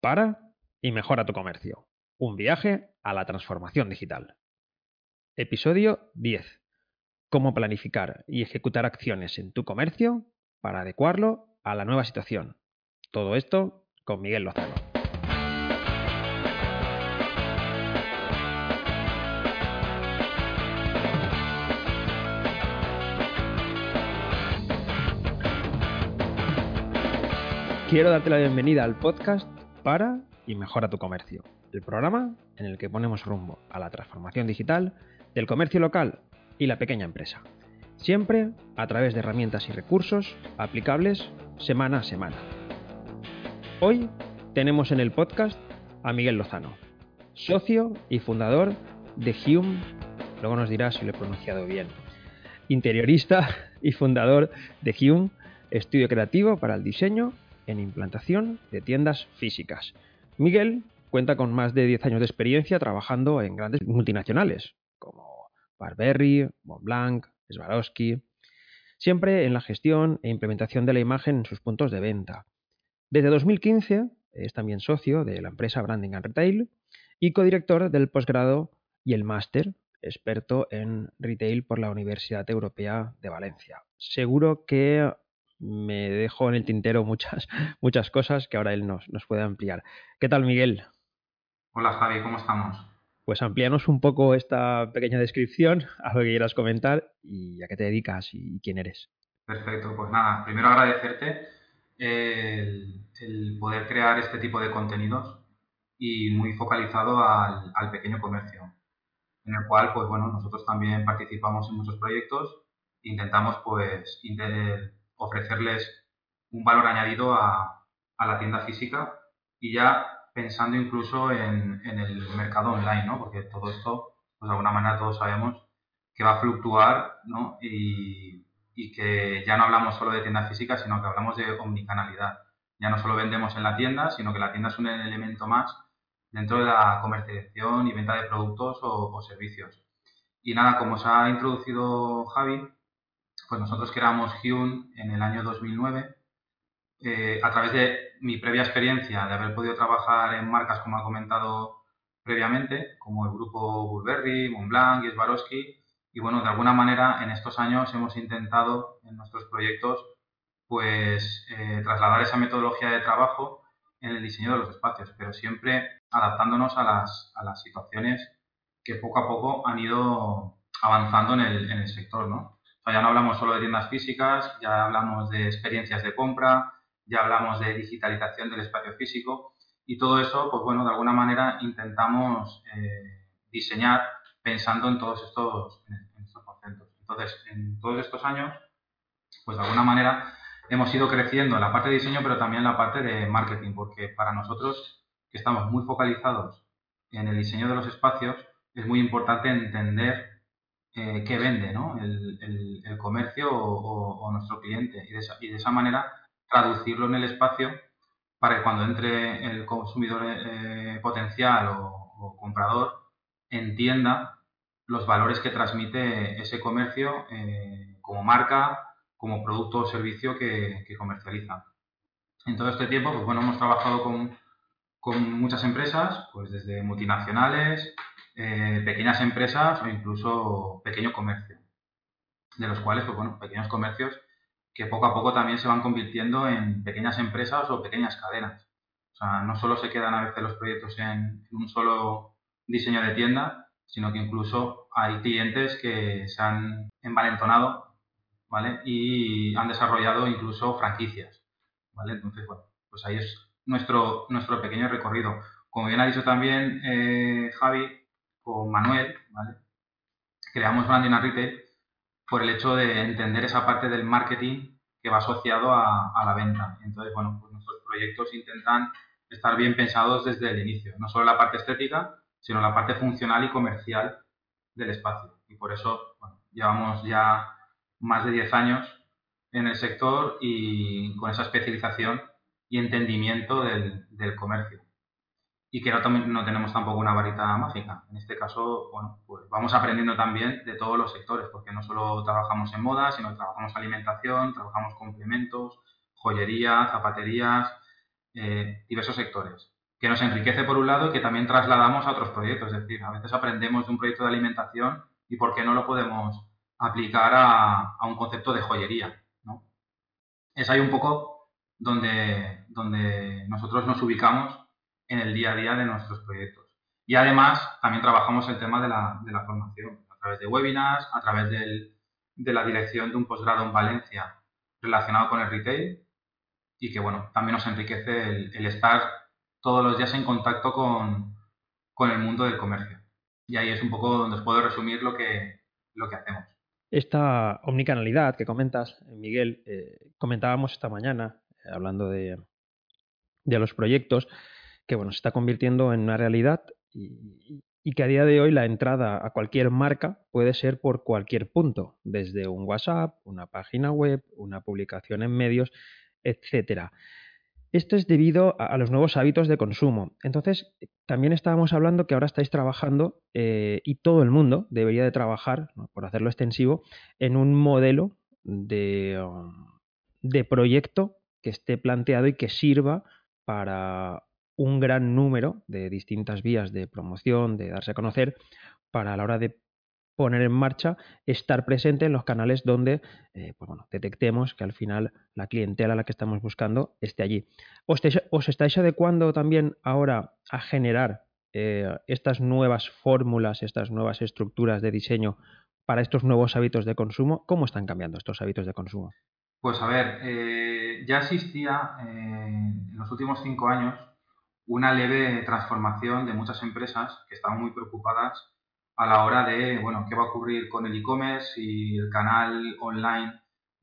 para y mejora tu comercio. Un viaje a la transformación digital. Episodio 10. Cómo planificar y ejecutar acciones en tu comercio para adecuarlo a la nueva situación. Todo esto con Miguel Lozano. Quiero darte la bienvenida al podcast para y mejora tu comercio, el programa en el que ponemos rumbo a la transformación digital del comercio local y la pequeña empresa, siempre a través de herramientas y recursos aplicables semana a semana. Hoy tenemos en el podcast a Miguel Lozano, socio y fundador de Hume, luego nos dirá si lo he pronunciado bien, interiorista y fundador de Hume, estudio creativo para el diseño en implantación de tiendas físicas. Miguel cuenta con más de 10 años de experiencia trabajando en grandes multinacionales como Barberry, Montblanc, Swarovski, siempre en la gestión e implementación de la imagen en sus puntos de venta. Desde 2015 es también socio de la empresa Branding and Retail y codirector del posgrado y el máster, experto en retail por la Universidad Europea de Valencia. Seguro que me dejo en el tintero muchas, muchas cosas que ahora él nos, nos puede ampliar. ¿Qué tal, Miguel? Hola, Javi, ¿cómo estamos? Pues amplíanos un poco esta pequeña descripción, a lo que quieras comentar y a qué te dedicas y quién eres. Perfecto, pues nada, primero agradecerte el, poder crear este tipo de contenidos y muy focalizado al, al, pequeño comercio, en el cual, pues bueno, nosotros también participamos en muchos proyectos, intentamos pues ofrecerles un valor añadido a, la tienda física y ya pensando incluso en, el mercado online, ¿no? Porque todo esto, pues de alguna manera todos sabemos que va a fluctuar, ¿no? Y, y que ya no hablamos solo de tienda física, sino que hablamos de omnicanalidad. Ya no solo vendemos en la tienda, sino que la tienda es un elemento más dentro de la comercialización y venta de productos o, o servicios. Y nada, como se ha introducido Javi, pues nosotros creamos Hyun en el año 2009 eh, a través de mi previa experiencia de haber podido trabajar en marcas como ha comentado previamente, como el grupo Burberry, Montblanc Swarovski. Y bueno, de alguna manera en estos años hemos intentado en nuestros proyectos pues eh, trasladar esa metodología de trabajo en el diseño de los espacios, pero siempre adaptándonos a las, a las situaciones que poco a poco han ido avanzando en el, en el sector, ¿no? Ya no hablamos solo de tiendas físicas, ya hablamos de experiencias de compra, ya hablamos de digitalización del espacio físico y todo eso, pues bueno, de alguna manera intentamos eh, diseñar pensando en todos estos, en estos conceptos. Entonces, en todos estos años, pues de alguna manera hemos ido creciendo en la parte de diseño, pero también en la parte de marketing, porque para nosotros, que estamos muy focalizados en el diseño de los espacios, es muy importante entender eh, qué vende ¿no? el, el, comercio o, nuestro cliente y de, esa, y de, esa, manera traducirlo en el espacio para que cuando entre el consumidor eh, potencial o, comprador entienda los valores que transmite ese comercio eh, como marca, como producto o servicio que, que, comercializa. En todo este tiempo, pues bueno, hemos trabajado con, con muchas empresas, pues desde multinacionales, eh, pequeñas empresas o incluso pequeño comercio, de los cuales, pues bueno, pequeños comercios que poco a poco también se van convirtiendo en pequeñas empresas o pequeñas cadenas. O sea, no solo se quedan a veces los proyectos en, un solo diseño de tienda, sino que incluso hay clientes que se han envalentonado, ¿vale? Y han desarrollado incluso franquicias, ¿vale? Entonces, bueno, pues ahí es nuestro, nuestro pequeño recorrido. Como bien ha dicho también eh, Javi, con Manuel, ¿vale? creamos Branding and Retail por el hecho de entender esa parte del marketing que va asociado a, la venta. Entonces, bueno, pues nuestros proyectos intentan estar bien pensados desde el inicio, no solo la parte estética, sino la parte funcional y comercial del espacio. Y por eso bueno, llevamos ya más de 10 años en el sector y con esa especialización y entendimiento del, del comercio y que no, no, tenemos tampoco una varita mágica. En este caso, bueno, pues vamos aprendiendo también de todos los sectores, porque no solo trabajamos en moda, sino que trabajamos alimentación, trabajamos complementos, joyería, zapaterías, eh, diversos sectores. que nos enriquece por un lado y que también trasladamos a otros proyectos. Es decir, a veces aprendemos de un proyecto de alimentación y por qué no lo podemos aplicar a, un concepto de joyería. ¿no? Es ahí un poco donde, donde nosotros nos ubicamos en el día a día de nuestros proyectos. Y además también trabajamos el tema de la, formación, a través de webinars, a través del, de la dirección de un posgrado en Valencia relacionado con el retail y que bueno, también nos enriquece el, estar todos los días en contacto con, con, el mundo del comercio. Y ahí es un poco donde os puedo resumir lo que, lo que hacemos. Esta omnicanalidad que comentas, Miguel, eh, comentábamos esta mañana, eh, hablando de, de los proyectos, que bueno, se está convirtiendo en una realidad y, que a día de hoy la entrada a cualquier marca puede ser por cualquier punto, desde un WhatsApp, una página web, una publicación en medios, etcétera. Esto es debido a, los nuevos hábitos de consumo. Entonces, también estábamos hablando que ahora estáis trabajando eh, y todo el mundo debería de trabajar, por hacerlo extensivo, en un modelo de, um, de proyecto que esté planteado y que sirva para un gran número de distintas vías de promoción, de darse a conocer, para a la hora de poner en marcha, estar presente en los canales donde eh, pues bueno, detectemos que al final la clientela a la que estamos buscando esté allí. ¿Os, estáis adecuando también ahora a generar eh, estas nuevas fórmulas, estas nuevas estructuras de diseño para estos nuevos hábitos de consumo? ¿Cómo están cambiando estos hábitos de consumo? Pues a ver, eh, ya existía en los últimos cinco años una leve transformación de muchas empresas que estaban muy preocupadas a la hora de, bueno, qué va a ocurrir con el e-commerce, si el canal online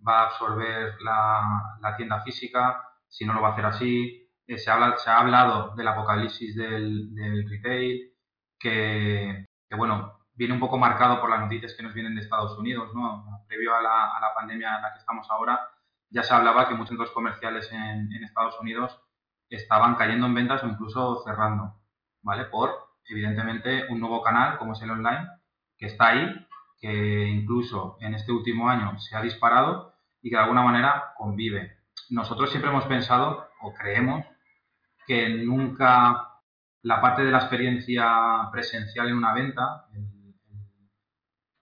va a absorber la, tienda física, si no lo va a hacer así. Eh, se, habla, se ha hablado del apocalipsis del, retail, que, bueno, viene un poco marcado por las noticias que nos vienen de Estados Unidos, ¿no? Previo a la, pandemia en la que estamos ahora, ya se hablaba que muchos centros comerciales en Estados Unidos estaban cayendo en ventas o incluso cerrando, ¿vale? Por, evidentemente, un nuevo canal como es el online, que está ahí, que incluso en este último año se ha disparado y que de alguna manera convive. Nosotros siempre hemos pensado o creemos que nunca la parte de la experiencia presencial en una venta,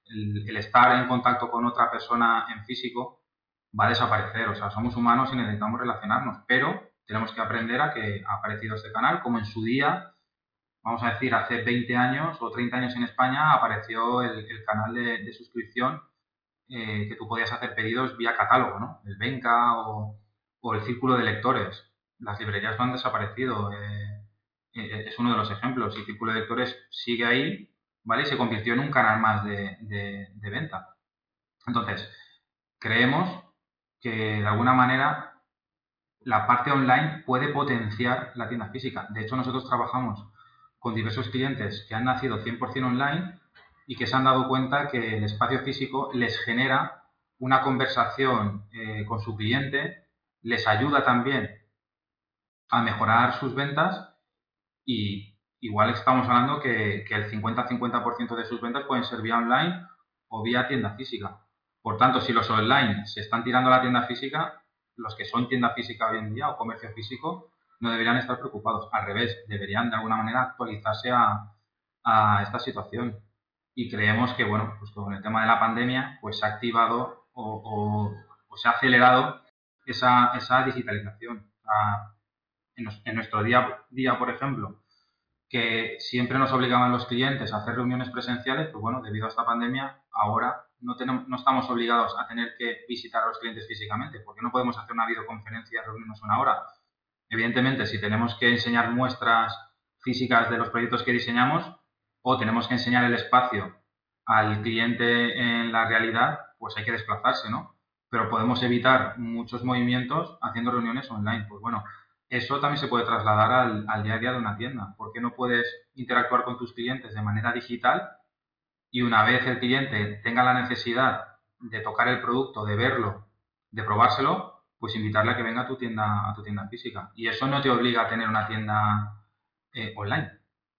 el, el, estar en contacto con otra persona en físico, va a desaparecer. O sea, somos humanos y necesitamos relacionarnos, pero tenemos que aprender a que ha aparecido este canal, como en su día, vamos a decir, hace 20 años o 30 años en España apareció el, canal de, suscripción eh, que tú podías hacer pedidos vía catálogo, ¿no? El Benca o, el Círculo de Lectores. Las librerías no han desaparecido. Eh, eh, es uno de los ejemplos. Y Círculo de Lectores sigue ahí, ¿vale? Y se convirtió en un canal más de venta. Entonces, creemos que de alguna manera la parte online puede potenciar la tienda física. De hecho, nosotros trabajamos con diversos clientes que han nacido 100% online y que se han dado cuenta que el espacio físico les genera una conversación eh, con su cliente, les ayuda también a mejorar sus ventas y igual estamos hablando que, que el 50-50% de sus ventas pueden ser vía online o vía tienda física. Por tanto, si los online se están tirando a la tienda física, los que son tienda física hoy en día o comercio físico no deberían estar preocupados. Al revés, deberían de alguna manera actualizarse a, esta situación. Y creemos que, bueno, pues con el tema de la pandemia, pues se ha activado o, se ha acelerado esa, esa digitalización. en, en, nuestro día, día, por ejemplo, que siempre nos obligaban los clientes a hacer reuniones presenciales, pues bueno, debido a esta pandemia, ahora no, tenemos, no estamos obligados a tener que visitar a los clientes físicamente, porque no podemos hacer una videoconferencia, reunirnos una hora. Evidentemente, si tenemos que enseñar muestras físicas de los proyectos que diseñamos o tenemos que enseñar el espacio al cliente en la realidad, pues hay que desplazarse, ¿no? Pero podemos evitar muchos movimientos haciendo reuniones online. Pues bueno, eso también se puede trasladar al, al día a día de una tienda. ¿Por qué no puedes interactuar con tus clientes de manera digital y una vez el cliente tenga la necesidad de tocar el producto, de verlo, de probárselo, pues invitarle a que venga a tu tienda, a tu tienda física. Y eso no te obliga a tener una tienda eh, online.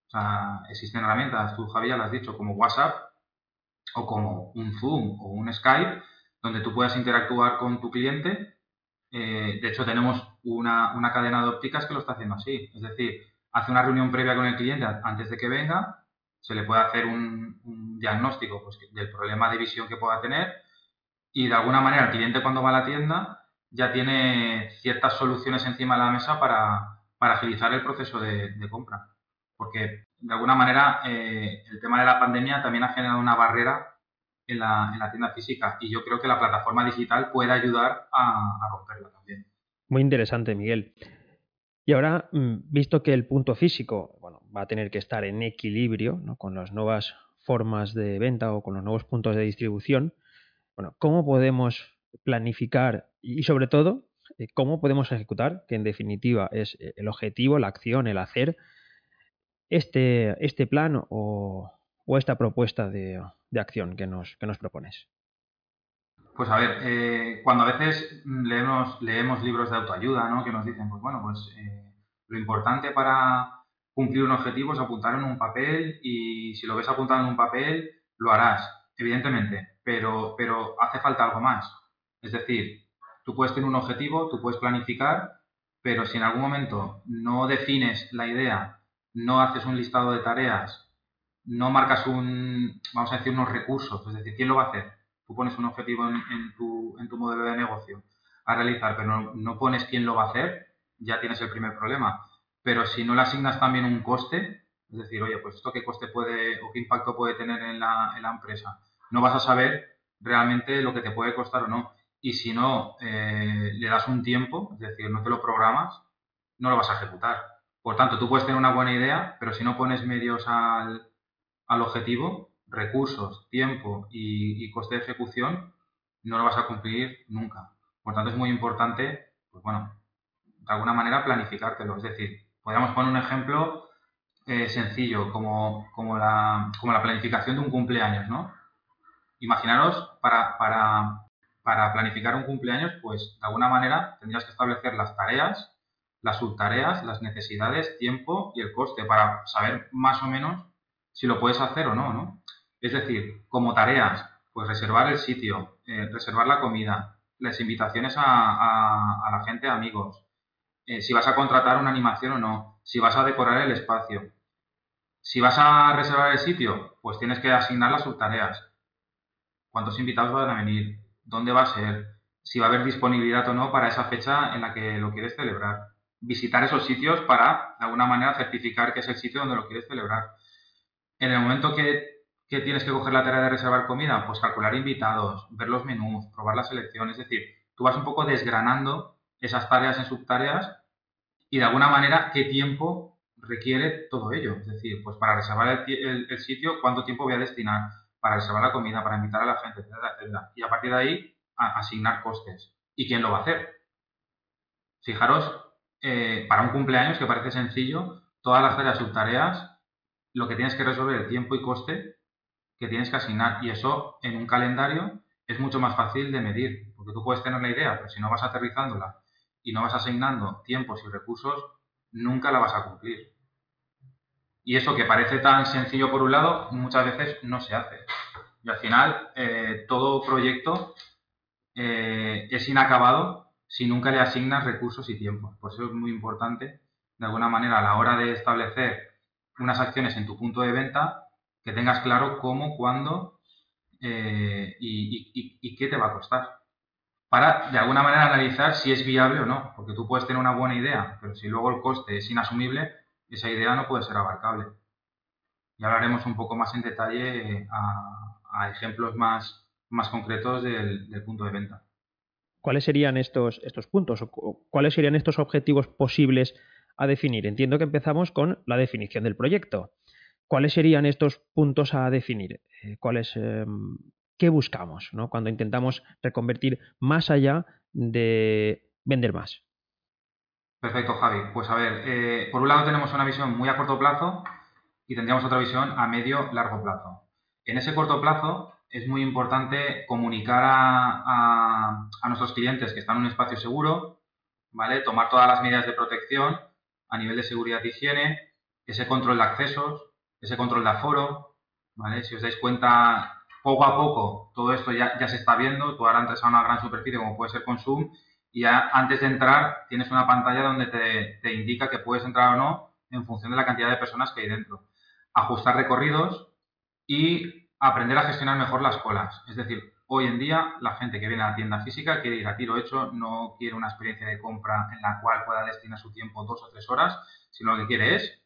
O sea, existen herramientas, tú Javier lo has dicho, como WhatsApp o como un Zoom o un Skype, donde tú puedas interactuar con tu cliente. Eh, de hecho, tenemos una, una cadena de ópticas que lo está haciendo así. Es decir, hace una reunión previa con el cliente antes de que venga, se le puede hacer un, diagnóstico pues, del problema de visión que pueda tener y de alguna manera el cliente cuando va a la tienda ya tiene ciertas soluciones encima de la mesa para, agilizar el proceso de, compra. Porque de alguna manera eh, el tema de la pandemia también ha generado una barrera en la, en la, tienda física y yo creo que la plataforma digital puede ayudar a, a romperla también. Muy interesante, Miguel. Y ahora, mm, visto que el punto físico bueno, va a tener que estar en equilibrio con las nuevas formas de venta o con los nuevos puntos de distribución, bueno, ¿cómo podemos planificar y sobre todo, eh, cómo podemos ejecutar, que en definitiva es eh, el objetivo, la acción, el hacer, este, este plan o, esta propuesta de, de acción que nos, que nos propones? Pues a ver, eh, cuando a veces leemos, leemos libros de autoayuda, ¿no? Que nos dicen, pues bueno, pues lo importante para cumplir un objetivo es apuntar en un papel y si lo ves apuntado en un papel, lo harás, evidentemente, pero, pero hace falta algo más. Es decir, tú puedes tener un objetivo, tú puedes planificar, pero si en algún momento no defines la idea, no haces un listado de tareas, no marcas un, vamos a decir, unos recursos, es decir, ¿quién lo va a hacer? tú pones un objetivo en, tu, en tu, modelo de negocio a realizar, pero no, pones quién lo va a hacer, ya tienes el primer problema. Pero si no le asignas también un coste, es decir, oye, pues esto qué coste puede o qué impacto puede tener en la, empresa, no vas a saber realmente lo que te puede costar o no. Y si no eh, le das un tiempo, es decir, no te lo programas, no lo vas a ejecutar. Por tanto, tú puedes tener una buena idea, pero si no pones medios al, al objetivo, recursos, tiempo y, coste de ejecución, no lo vas a cumplir nunca. Por tanto, es muy importante, pues bueno, de alguna manera planificártelo. Es decir, podríamos poner un ejemplo eh, sencillo, como, como, la, como la planificación de un cumpleaños, ¿no? Imaginaros, para, para, para planificar un cumpleaños, pues de alguna manera tendrías que establecer las tareas, las subtareas, las necesidades, tiempo y el coste para saber más o menos si lo puedes hacer o no, ¿no? Es decir, como tareas, pues reservar el sitio, eh, reservar la comida, las invitaciones a, la gente, amigos, eh, si vas a contratar una animación o no, si vas a decorar el espacio. Si vas a reservar el sitio, pues tienes que asignar las subtareas. ¿Cuántos invitados van a venir? ¿Dónde va a ser? Si va a haber disponibilidad o no para esa fecha en la que lo quieres celebrar. Visitar esos sitios para, de alguna manera, certificar que es el sitio donde lo quieres celebrar. En el momento que ¿Qué tienes que coger la tarea de reservar comida? Pues calcular invitados, ver los menús, probar la selección. Es decir, tú vas un poco desgranando esas tareas en subtareas y de alguna manera qué tiempo requiere todo ello. Es decir, pues para reservar el, sitio, cuánto tiempo voy a destinar para reservar la comida, para invitar a la gente, etcétera, etcétera. Y a partir de ahí, asignar costes. ¿Y quién lo va a hacer? Fijaros, eh, para un cumpleaños que parece sencillo, todas las tareas subtareas, lo que tienes que resolver el tiempo y coste que tienes que asignar. Y eso en un calendario es mucho más fácil de medir, porque tú puedes tener la idea, pero si no vas aterrizándola y no vas asignando tiempos y recursos, nunca la vas a cumplir. Y eso que parece tan sencillo por un lado, muchas veces no se hace. Y al final, eh, todo proyecto eh, es inacabado si nunca le asignas recursos y tiempos. Por eso es muy importante, de alguna manera, a la hora de establecer unas acciones en tu punto de venta, que tengas claro cómo, cuándo eh, y, qué te va a costar. Para, de alguna manera, analizar si es viable o no, porque tú puedes tener una buena idea, pero si luego el coste es inasumible, esa idea no puede ser abarcable. Y hablaremos un poco más en detalle a, ejemplos más, más concretos del, del, punto de venta. ¿Cuáles serían estos, estos puntos o cuáles serían estos objetivos posibles a definir? Entiendo que empezamos con la definición del proyecto. ¿Cuáles serían estos puntos a definir? Eh, ¿Cuáles, em, ¿Qué buscamos ¿no? cuando intentamos reconvertir más allá de vender más? Perfecto, Javi. Pues a ver, eh, por un lado tenemos una visión muy a corto plazo y tendríamos otra visión a medio largo plazo. En ese corto plazo es muy importante comunicar a, a nuestros clientes que están en un espacio seguro, ¿vale? Tomar todas las medidas de protección a nivel de seguridad y higiene, ese control de accesos, ese control de aforo, ¿vale? Si os dais cuenta, poco a poco todo esto ya, se está viendo, tú ahora entras a una gran superficie como puede ser Consum y ya antes de entrar tienes una pantalla donde te, te indica que puedes entrar o no en función de la cantidad de personas que hay dentro. Ajustar recorridos y aprender a gestionar mejor las colas. Es decir, hoy en día la gente que viene a la tienda física quiere ir a tiro hecho, no quiere una experiencia de compra en la cual pueda destinar su tiempo dos o tres horas, sino lo que quiere es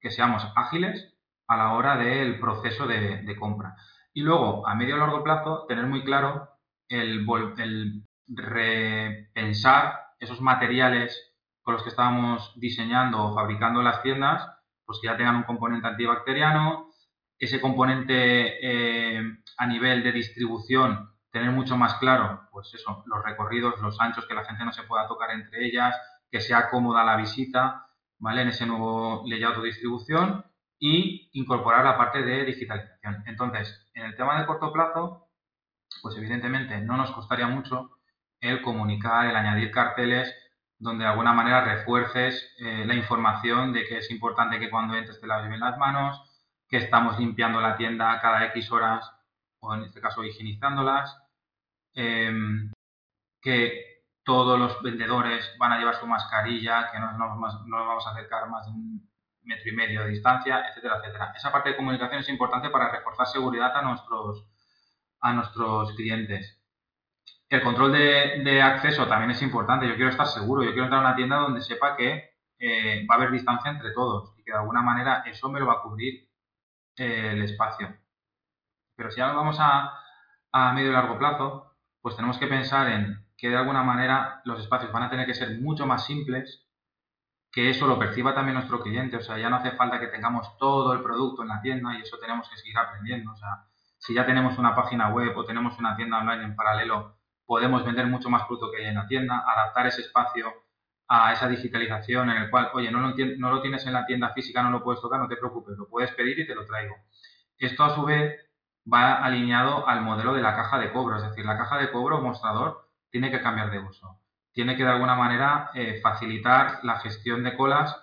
que seamos ágiles a la hora del proceso de, compra. Y luego, a medio y largo plazo, tener muy claro el, el repensar esos materiales con los que estábamos diseñando o fabricando las tiendas, pues que ya tengan un componente antibacteriano, ese componente eh, a nivel de distribución, tener mucho más claro, pues eso, los recorridos, los anchos, que la gente no se pueda tocar entre ellas, que sea cómoda la visita, ¿vale? En ese nuevo layout de distribución y incorporar la parte de digitalización. Entonces, en el tema de corto plazo, pues evidentemente no nos costaría mucho el comunicar, el añadir carteles donde de alguna manera refuerces eh, la información de que es importante que cuando entres te laves bien las manos, que estamos limpiando la tienda cada X horas o en este caso higienizándolas, em, que todos los vendedores van a llevar su mascarilla, que no nos, vamos a acercar más metro y medio de distancia, etcétera, etcétera. Esa parte de comunicación es importante para reforzar seguridad a nuestros, a nuestros clientes. El control de, acceso también es importante. Yo quiero estar seguro, yo quiero entrar a una tienda donde sepa que eh, va a haber distancia entre todos y que de alguna manera eso me lo va a cubrir eh, el espacio. Pero si ahora vamos a, a medio y largo plazo, pues tenemos que pensar en que de alguna manera los espacios van a tener que ser mucho más simples, que eso lo perciba también nuestro cliente. O sea, ya no hace falta que tengamos todo el producto en la tienda y eso tenemos que seguir aprendiendo. O sea, si ya tenemos una página web o tenemos una tienda online en paralelo, podemos vender mucho más producto que hay en la tienda, adaptar ese espacio a esa digitalización en el cual, oye, no lo, no lo tienes en la tienda física, no lo puedes tocar, no te preocupes, lo puedes pedir y te lo traigo. Esto a su vez va alineado al modelo de la caja de cobro, es decir, la caja de cobro mostrador tiene que cambiar de uso. Tiene que de alguna manera eh, facilitar la gestión de colas,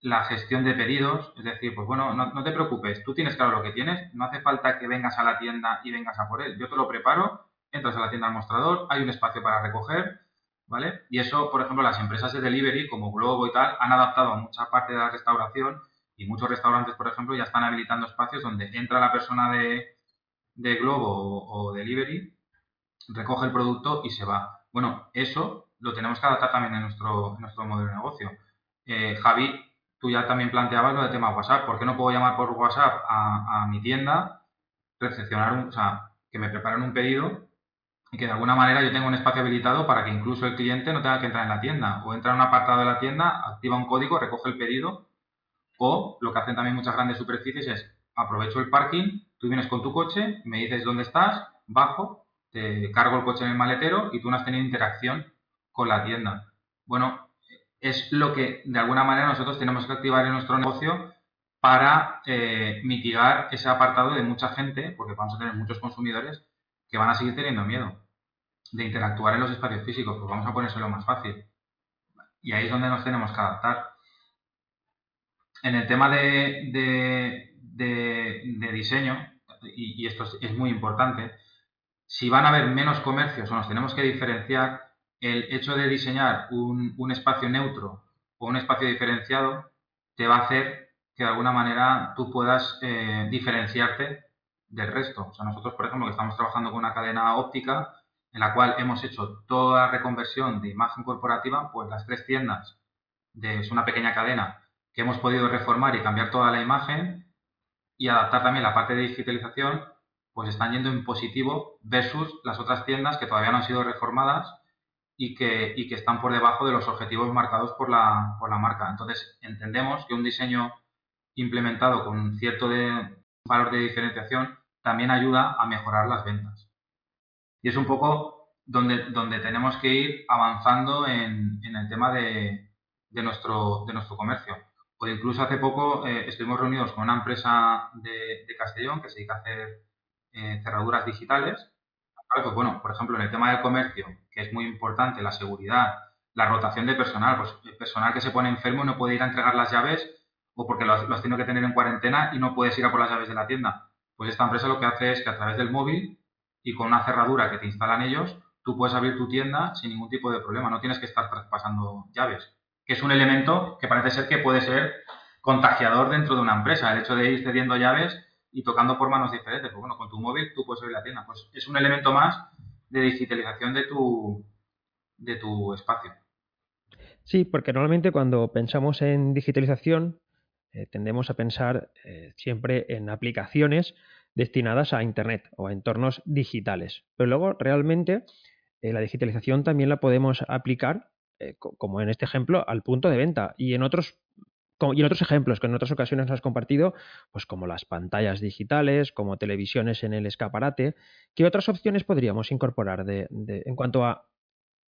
la gestión de pedidos, es decir, pues bueno, no, no te preocupes, tú tienes claro lo que tienes, no hace falta que vengas a la tienda y vengas a por él, yo te lo preparo entras a la tienda al mostrador, hay un espacio para recoger, ¿vale? Y eso, por ejemplo, las empresas de delivery como Globo y tal han adaptado a mucha parte de la restauración y muchos restaurantes, por ejemplo, ya están habilitando espacios donde entra la persona de, Globo o, delivery, recoge el producto y se va. Bueno, eso lo tenemos que adaptar también en nuestro, nuestro modelo de negocio. Eh, Javi, tú ya también planteabas lo del tema WhatsApp. ¿Por qué no puedo llamar por WhatsApp a, mi tienda, recepcionar un, o sea, que me preparen un pedido y que de alguna manera yo tenga un espacio habilitado para que incluso el cliente no tenga que entrar en la tienda o entra en un apartado de la tienda, activa un código, recoge el pedido o lo que hacen también muchas grandes superficies es aprovecho el parking, tú vienes con tu coche, me dices dónde estás, bajo, te cargo el coche en el maletero y tú no has tenido interacción con la tienda. Bueno, es lo que de alguna manera nosotros tenemos que activar en nuestro negocio para eh, mitigar ese apartado de mucha gente, porque vamos a tener muchos consumidores que van a seguir teniendo miedo de interactuar en los espacios físicos, pues vamos a ponérselo más fácil. Y ahí es donde nos tenemos que adaptar. En el tema de, de, diseño, y, esto es, muy importante, si van a haber menos comercios o nos tenemos que diferenciar, el hecho de diseñar un, un espacio neutro o un espacio diferenciado te va a hacer que de alguna manera tú puedas eh, diferenciarte del resto. O sea, nosotros, por ejemplo, que estamos trabajando con una cadena óptica en la cual hemos hecho toda la reconversión de imagen corporativa, pues las tres tiendas de es una pequeña cadena que hemos podido reformar y cambiar toda la imagen y adaptar también la parte de digitalización, pues están yendo en positivo versus las otras tiendas que todavía no han sido reformadas y que, y que están por debajo de los objetivos marcados por la, por la marca. Entonces, entendemos que un diseño implementado con cierto de valor de diferenciación también ayuda a mejorar las ventas. Y es un poco donde, donde tenemos que ir avanzando en, el tema de, nuestro, de nuestro comercio. O incluso hace poco eh, estuvimos reunidos con una empresa de, Castellón que se dedica a hacer eh, cerraduras digitales. Bueno, por ejemplo, en el tema del comercio, que es muy importante, la seguridad, la rotación de personal, pues el personal que se pone enfermo no puede ir a entregar las llaves o porque lo has, que tener en cuarentena y no puedes ir a por las llaves de la tienda. Pues esta empresa lo que hace es que a través del móvil y con una cerradura que te instalan ellos, tú puedes abrir tu tienda sin ningún tipo de problema. No tienes que estar traspasando llaves. que es un elemento que parece ser que puede ser contagiador dentro de una empresa. El hecho de ir cediendo llaves y tocando por manos diferentes. Pues bueno, con tu móvil tú puedes abrir la tienda. Pues es un elemento más de digitalización de tu, de tu espacio. Sí, porque normalmente cuando pensamos en digitalización eh, tendemos a pensar eh, siempre en aplicaciones destinadas a Internet o a entornos digitales. Pero luego realmente eh, la digitalización también la podemos aplicar, como en este ejemplo, al punto de venta y en otros y en otros ejemplos que en otras ocasiones nos has compartido, pues como las pantallas digitales, como televisiones en el escaparate, ¿qué otras opciones podríamos incorporar en cuanto a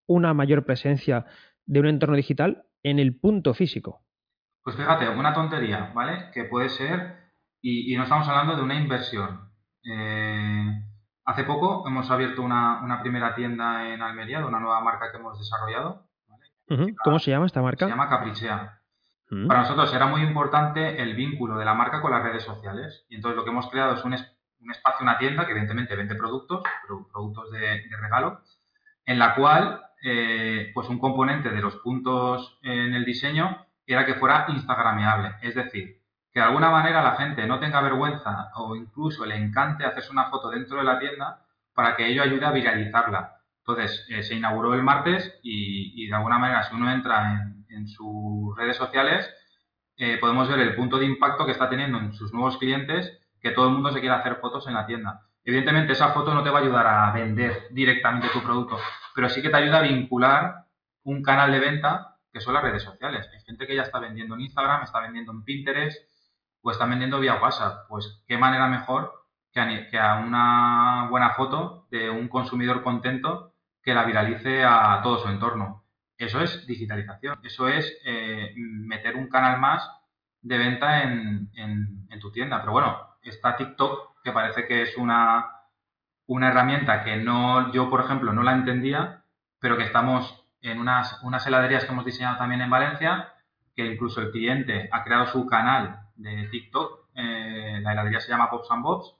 una mayor presencia de un entorno digital en el punto físico? Pues fíjate, una tontería, ¿vale? Que puede ser, y, no estamos hablando de una inversión. Eh, hace poco hemos abierto una, primera tienda en Almería de una nueva marca que hemos desarrollado. ¿Cómo se llama esta marca? Se llama Caprichea. Mm. Para nosotros era muy importante el vínculo de la marca con las redes sociales. Y entonces lo que hemos creado es un, espacio, una tienda que evidentemente vende productos, productos de, regalo, en la cual eh, pues un componente de los puntos en el diseño era que fuera instagrameable. Es decir, que de alguna manera la gente no tenga vergüenza o incluso le encante hacerse una foto dentro de la tienda para que ello ayude a viralizarla. Entonces, eh, se inauguró el martes y, de alguna manera, si uno entra en, sus redes sociales, eh, podemos ver el punto de impacto que está teniendo en sus nuevos clientes, que todo el mundo se quiere hacer fotos en la tienda. Evidentemente, esa foto no te va a ayudar a vender directamente tu producto, pero sí que te ayuda a vincular un canal de venta que son las redes sociales. Hay gente que ya está vendiendo en Instagram, está vendiendo en Pinterest o está vendiendo vía WhatsApp. Pues qué manera mejor que a, una buena foto de un consumidor contento que la viralice a todo su entorno. Eso es digitalización, eso es eh, meter un canal más de venta en, tu tienda. Pero bueno, está TikTok, que parece que es una, una herramienta que no, yo por ejemplo no la entendía, pero que estamos en unas, unas heladerías que hemos diseñado también en Valencia, que incluso el cliente ha creado su canal de TikTok, eh, la heladería se llama Pops and Bobs,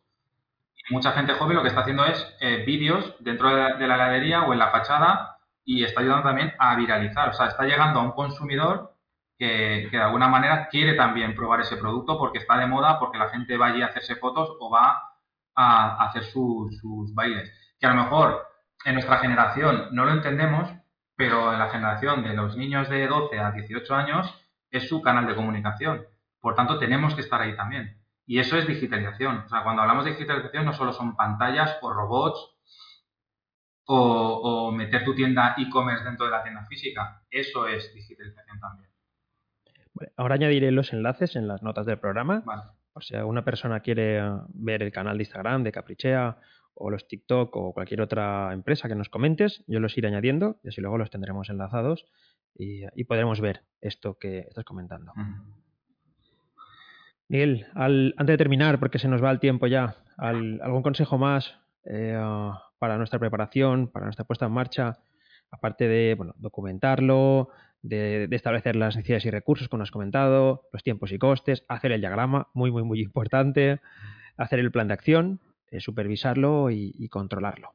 mucha gente joven lo que está haciendo es eh, vídeos dentro de la, heladería o en la fachada y está ayudando también a viralizar, o sea, está llegando a un consumidor que, de alguna manera quiere también probar ese producto porque está de moda, porque la gente va allí a hacerse fotos o va a, hacer sus bailes. Que a lo mejor en nuestra generación no lo entendemos, pero en la generación de los niños de 12 a 18 años es su canal de comunicación. Por tanto, tenemos que estar ahí también. Y eso es digitalización. O sea, cuando hablamos de digitalización no solo son pantallas o robots o, meter tu tienda e-commerce dentro de la tienda física. Eso es digitalización también. ahora añadiré los enlaces en las notas del programa. O sea, una persona quiere ver el canal de Instagram de Caprichea o los TikTok o cualquier otra empresa que nos comentes, yo los iré añadiendo y así luego los tendremos enlazados y, podremos ver esto que estás comentando. Miguel, antes de terminar, porque se nos va el tiempo ya, ¿algún consejo más eh, para nuestra preparación, para nuestra puesta en marcha? Aparte de bueno, documentarlo, de, de, establecer las necesidades y recursos, como has comentado, los tiempos y costes, hacer el diagrama, muy, muy, muy importante, hacer el plan de acción eh, supervisarlo y, controlarlo.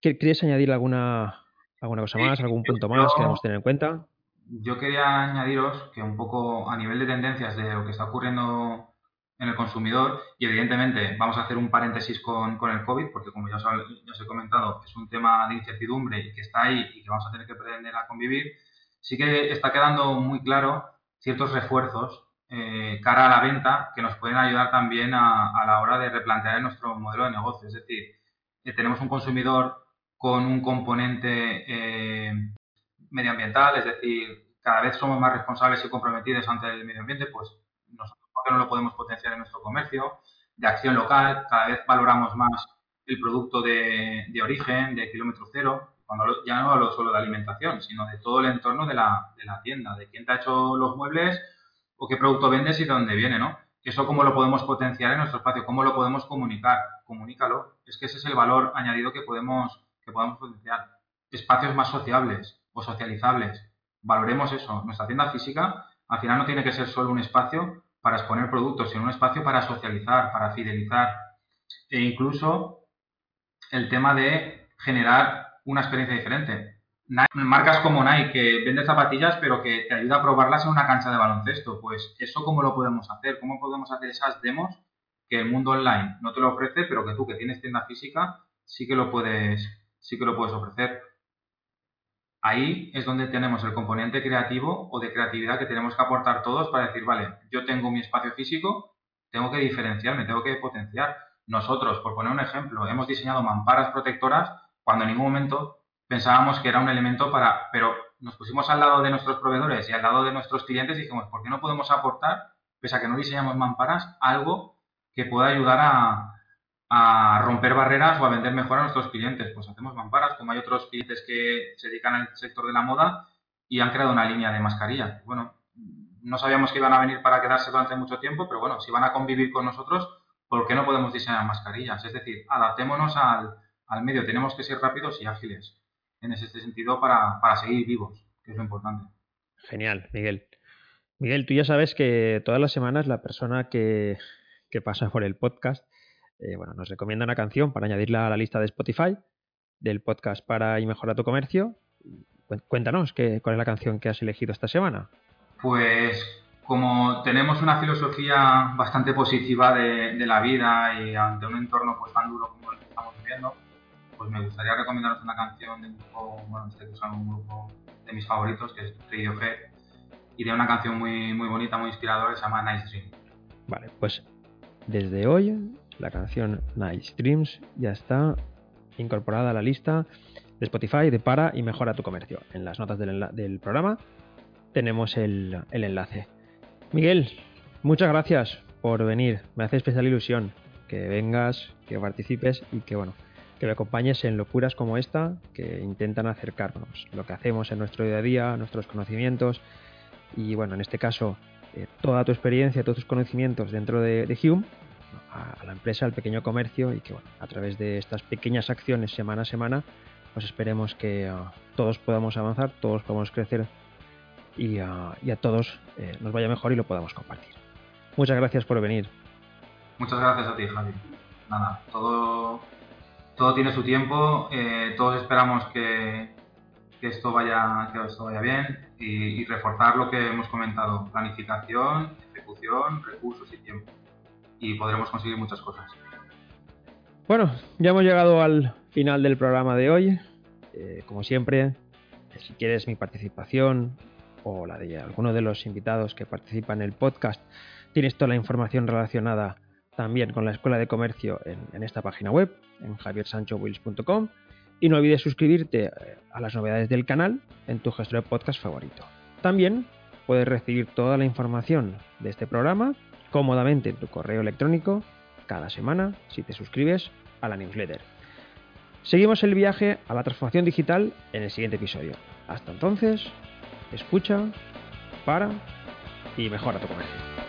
¿Quieres añadir alguna, alguna cosa más, algún punto más que debemos tener en cuenta? Yo quería añadiros que un poco a nivel de tendencias de lo que está ocurriendo en el consumidor y evidentemente vamos a hacer un paréntesis con, el COVID porque como ya os, ya os, he comentado es un tema de incertidumbre y que está ahí y que vamos a tener que aprender a convivir, sí que está quedando muy claro ciertos refuerzos eh, cara a la venta que nos pueden ayudar también a, la hora de replantear nuestro modelo de negocio. Es decir, eh, tenemos un consumidor con un componente eh, medioambiental, es decir, cada vez somos más responsables y comprometidos ante el medio ambiente, pues nosotros no lo podemos potenciar en nuestro comercio, de acción local, cada vez valoramos más el producto de, origen, de kilómetro cero, cuando ya no hablo solo de alimentación, sino de todo el entorno de la, de la tienda, de quién te ha hecho los muebles, o qué producto vendes y de dónde viene, ¿no? Eso cómo lo podemos potenciar en nuestro espacio, cómo lo podemos comunicar, comunícalo. Es que ese es el valor añadido que podemos, que podemos potenciar. Espacios más sociables o socializables. Valoremos eso. Nuestra tienda física al final no tiene que ser solo un espacio para exponer productos, sino un espacio para socializar, para fidelizar. E incluso el tema de generar una experiencia diferente. marcas como Nike que vende zapatillas pero que te ayuda a probarlas en una cancha de baloncesto. Pues eso cómo lo podemos hacer, cómo podemos hacer esas demos que el mundo online no te lo ofrece, pero que tú que tienes tienda física sí que lo puedes, sí que lo puedes ofrecer. Ahí es donde tenemos el componente creativo o de creatividad que tenemos que aportar todos para decir, vale, yo tengo mi espacio físico, tengo que diferenciarme, tengo que potenciar. Nosotros, por poner un ejemplo, hemos diseñado mamparas protectoras cuando en ningún momento pensábamos que era un elemento para, pero nos pusimos al lado de nuestros proveedores y al lado de nuestros clientes y dijimos, ¿por qué no podemos aportar, pese a que no diseñamos mamparas, algo que pueda ayudar a, romper barreras o a vender mejor a nuestros clientes? Pues hacemos mamparas, como hay otros clientes que se dedican al sector de la moda y han creado una línea de mascarillas. Bueno, no sabíamos que iban a venir para quedarse durante mucho tiempo, pero bueno, si van a convivir con nosotros, ¿por qué no podemos diseñar mascarillas? Es decir, adaptémonos al, al medio, tenemos que ser rápidos y ágiles en ese sentido para, seguir vivos, que es lo importante. Genial, Miguel. Miguel, tú ya sabes que todas las semanas la persona que, pasa por el podcast eh, bueno, nos recomienda una canción para añadirla a la lista de Spotify del podcast para y mejora tu comercio. Cuéntanos ¿qué, cuál es la canción que has elegido esta semana. Pues como tenemos una filosofía bastante positiva de, de la vida y ante un entorno pues tan duro como el que estamos viviendo, pues me gustaría recomendaros una canción de un grupo, bueno, este que un grupo de mis favoritos, que es Radiohead, y de una canción muy, muy bonita, muy inspiradora, que se llama Nice Dream. Vale, pues desde hoy la canción Nice Dreams ya está incorporada a la lista de Spotify de Para y Mejora tu Comercio. En las notas del, programa tenemos el, el enlace. Miguel, muchas gracias por venir. Me hace especial ilusión que vengas, que participes y que bueno, que me acompañes en locuras como esta que intentan acercarnos lo que hacemos en nuestro día a día, nuestros conocimientos y bueno, en este caso eh, toda tu experiencia, todos tus conocimientos dentro de, Hume a, la empresa, al pequeño comercio y que bueno, a través de estas pequeñas acciones semana a semana pues esperemos que ah, todos podamos avanzar, todos podamos crecer y, ah, a todos eh, nos vaya mejor y lo podamos compartir. Muchas gracias por venir. Muchas gracias a ti, Javi. Nada, todo todo tiene su tiempo, eh, todos esperamos que, esto vaya, que esto vaya bien y, reforzar lo que hemos comentado, planificación, ejecución, recursos y tiempo. Y podremos conseguir muchas cosas. Bueno, ya hemos llegado al final del programa de hoy. Eh, como siempre, si quieres mi participación o la de alguno de los invitados que participan en el podcast, tienes toda la información relacionada también con la Escuela de Comercio en, esta página web, en javiersanchowills.com. Y no olvides suscribirte eh, a las novedades del canal en tu gestor de podcast favorito. También puedes recibir toda la información de este programa cómodamente en tu correo electrónico cada semana si te suscribes a la newsletter. Seguimos el viaje a la transformación digital en el siguiente episodio. Hasta entonces, escucha, para y mejora tu comercio.